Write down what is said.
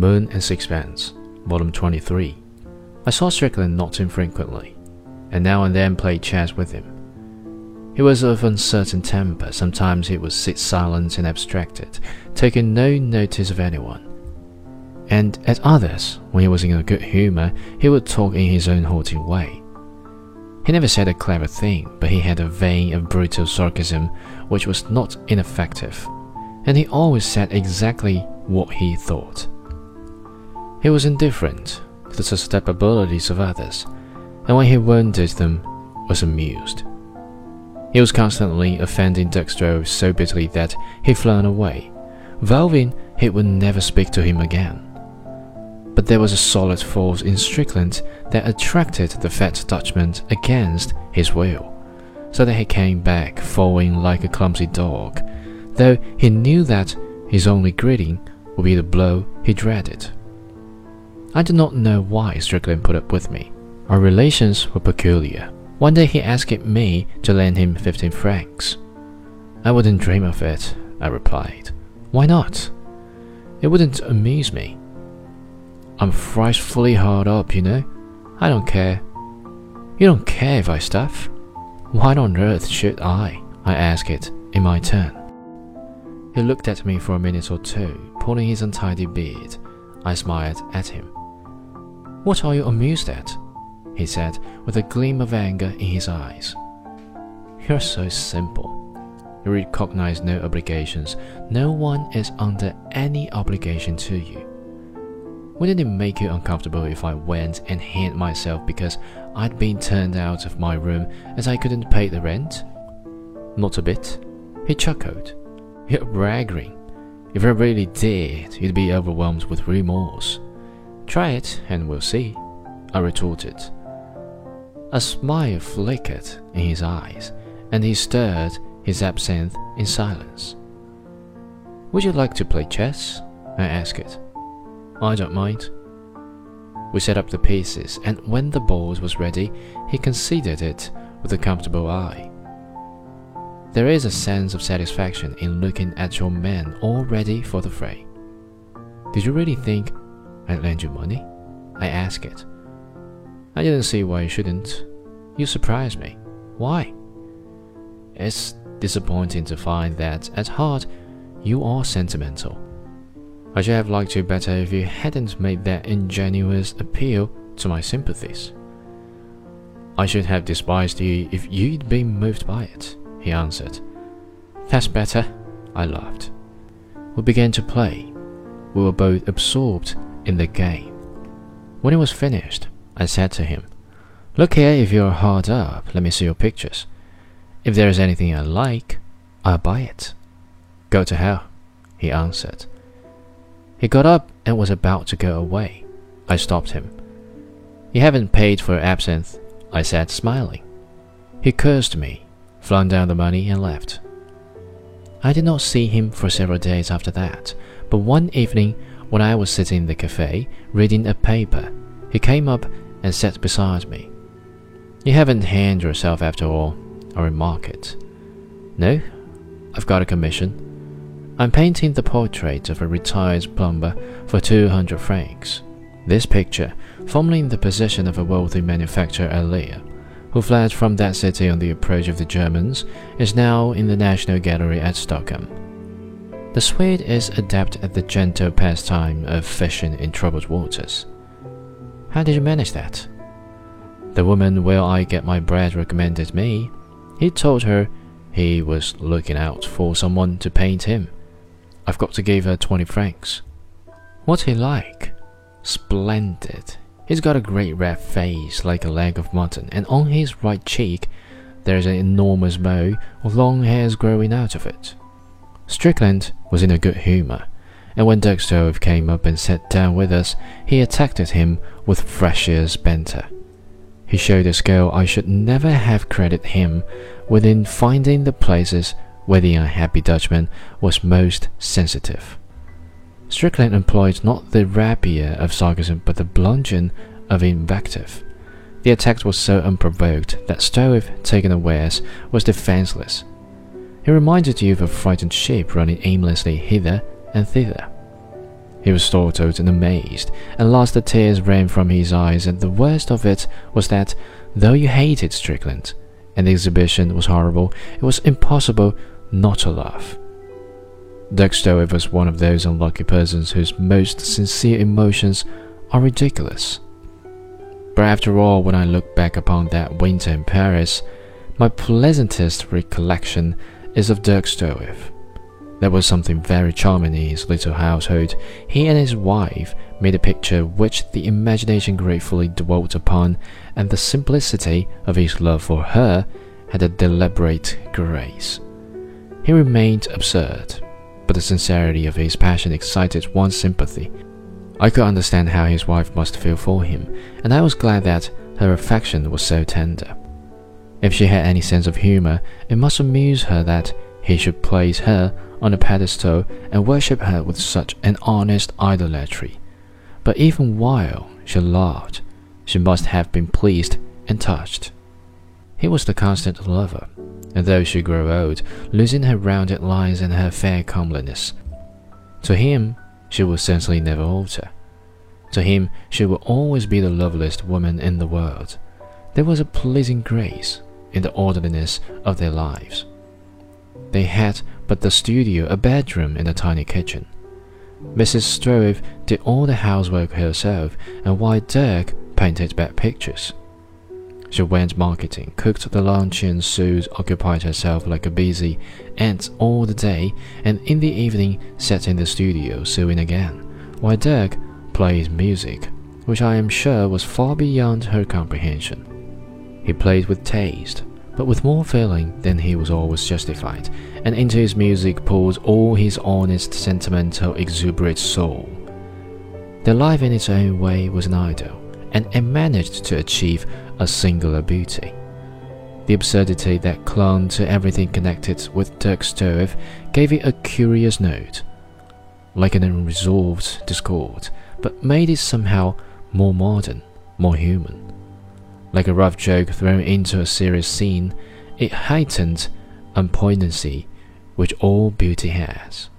Moon and Sixpence, Volume 23. I saw Strickland not infrequently, and now and then played chess with him. He was of uncertain temper. Sometimes he would sit silent and abstracted, taking no notice of anyone. And at others, when he was in a good humor, he would talk in his own halting way. He never said a clever thing, but he had a vein of brutal sarcasm which was not ineffective, and he always said exactly what he thought. He was indifferent to the susceptibilities of others, and when he wounded them, was amused. He was constantly offending Dirk Stroeve so bitterly that he flung away, vowing he would never speak to him again. But there was a solid force in Strickland that attracted the fat Dutchman against his will, so that he came back following like a clumsy dog, though he knew that his only greeting would be the blow he dreaded. I do not know why Strickland put up with me. Our relations were peculiar. One day he asked me to lend him 15 francs. I wouldn't dream of it, I replied. Why not? It wouldn't amuse me. I'm frightfully hard up, you know. I don't care. You don't care if I stuff? Why on earth should I? I asked it in my turn. He looked at me for a minute or two, pulling his untidy beard. I smiled at him. What are you amused at? he said, with a gleam of anger in his eyes. You're so simple. You recognize no obligations. No one is under any obligation to you. Wouldn't it make you uncomfortable if I went and hid myself because I'd been turned out of my room as I couldn't pay the rent? Not a bit. He chuckled. You're bragging. If I really did, you'd be overwhelmed with remorse. Try it and we'll see, I retorted. A smile flickered in his eyes, and he stirred his absinthe in silence. Would you like to play chess? I asked. I don't mind. We set up the pieces, and when the board was ready, he considered it with a comfortable eye. There is a sense of satisfaction in looking at your men all ready for the fray. Did you really think I'd lend you money? I asked it. I didn't see why you shouldn't. You surprised me. Why? It's disappointing to find that at heart you are sentimental. I should have liked you better if you hadn't made that ingenuous appeal to my sympathies. I should have despised you if you'd been moved by it, he answered. That's better, I laughed. We began to play. We were both absorbed in the game. When it was finished, I said to him, Look here, if you're hard up, let me see your pictures. If there is anything I like, I'll buy it. Go to hell, he answered. He got up and was about to go away. I stopped him. You haven't paid for absinthe, I said, smiling. He cursed me, flung down the money, and left. I did not see him for several days after that, but one evening when I was sitting in the cafe reading a paper, he came up and sat beside me. You haven't hanged yourself after all, I remarked. No, I've got a commission. I'm painting the portrait of a retired plumber for 200 francs. This picture, formerly in the possession of a wealthy manufacturer at Lille, who fled from that city on the approach of the Germans, is now in the National Gallery at Stockholm. The Swede is adept at the gentle pastime of fishing in troubled waters. How did you manage that? The woman where I get my bread recommended me. He told her he was looking out for someone to paint him. I've got to give her 20 francs. What's he like? Splendid. He's got a great red face like a leg of mutton, and on his right cheek there's an enormous bow of long hairs growing out of it. Strickland was in a good humor, and when Dirk Stroeve came up and sat down with us, he attacked him with freshers banter. He showed the girl I should never have credited him with in finding the places where the unhappy Dutchman was most sensitive. Strickland employed not the rapier of sarcasm but the bludgeon of invective. The attack was so unprovoked that Stroeve, taken unawares, was defenseless he reminded you of a frightened sheep running aimlessly hither and thither. He was startled and amazed, and last the tears ran from his eyes, and the worst of it was that, though you hated Strickland, and the exhibition was horrible, it was impossible not to laugh. Stroeve was one of those unlucky persons whose most sincere emotions are ridiculous. But after all, when I look back upon that winter in Paris, my pleasantest recollection is of Dirk Stroeve. There was something very charming in his little household. He and his wife made a picture which the imagination gratefully dwelt upon, and the simplicity of his love for her had a deliberate grace. He remained absurd, but the sincerity of his passion excited one's sympathy. I could understand how his wife must feel for him, and I was glad that her affection was so tender. If she had any sense of humor, it must amuse her that he should place her on a pedestal and worship her with such an honest idolatry. But even while she loved, she must have been pleased and touched. He was the constant lover, and though she grew old, losing her rounded lines and her fair comeliness, to him she would certainly never alter. To him she would always be the loveliest woman in the world. There was a pleasing grace in the orderliness of their lives. They had but the studio, a bedroom, and a tiny kitchen. Mrs. Stroeve did all the housework herself, and while Dirk painted bad pictures. She went marketing, cooked the lunch and Sue occupied herself like a busy ant all the day, and in the evening sat in the studio sewing again, while Dirk played music, which I am sure was far beyond her comprehension. He played with taste, but with more feeling than he was always justified, and into his music poured all his honest, sentimental, exuberant soul. Their life in its own way was an idyll, and it managed to achieve a singular beauty. The absurdity that clung to everything connected with Dirk Stroeve gave it a curious note, like an unresolved discord, but made it somehow more modern, more human. Like a rough joke thrown into a serious scene, it heightened a poignancy which all beauty has.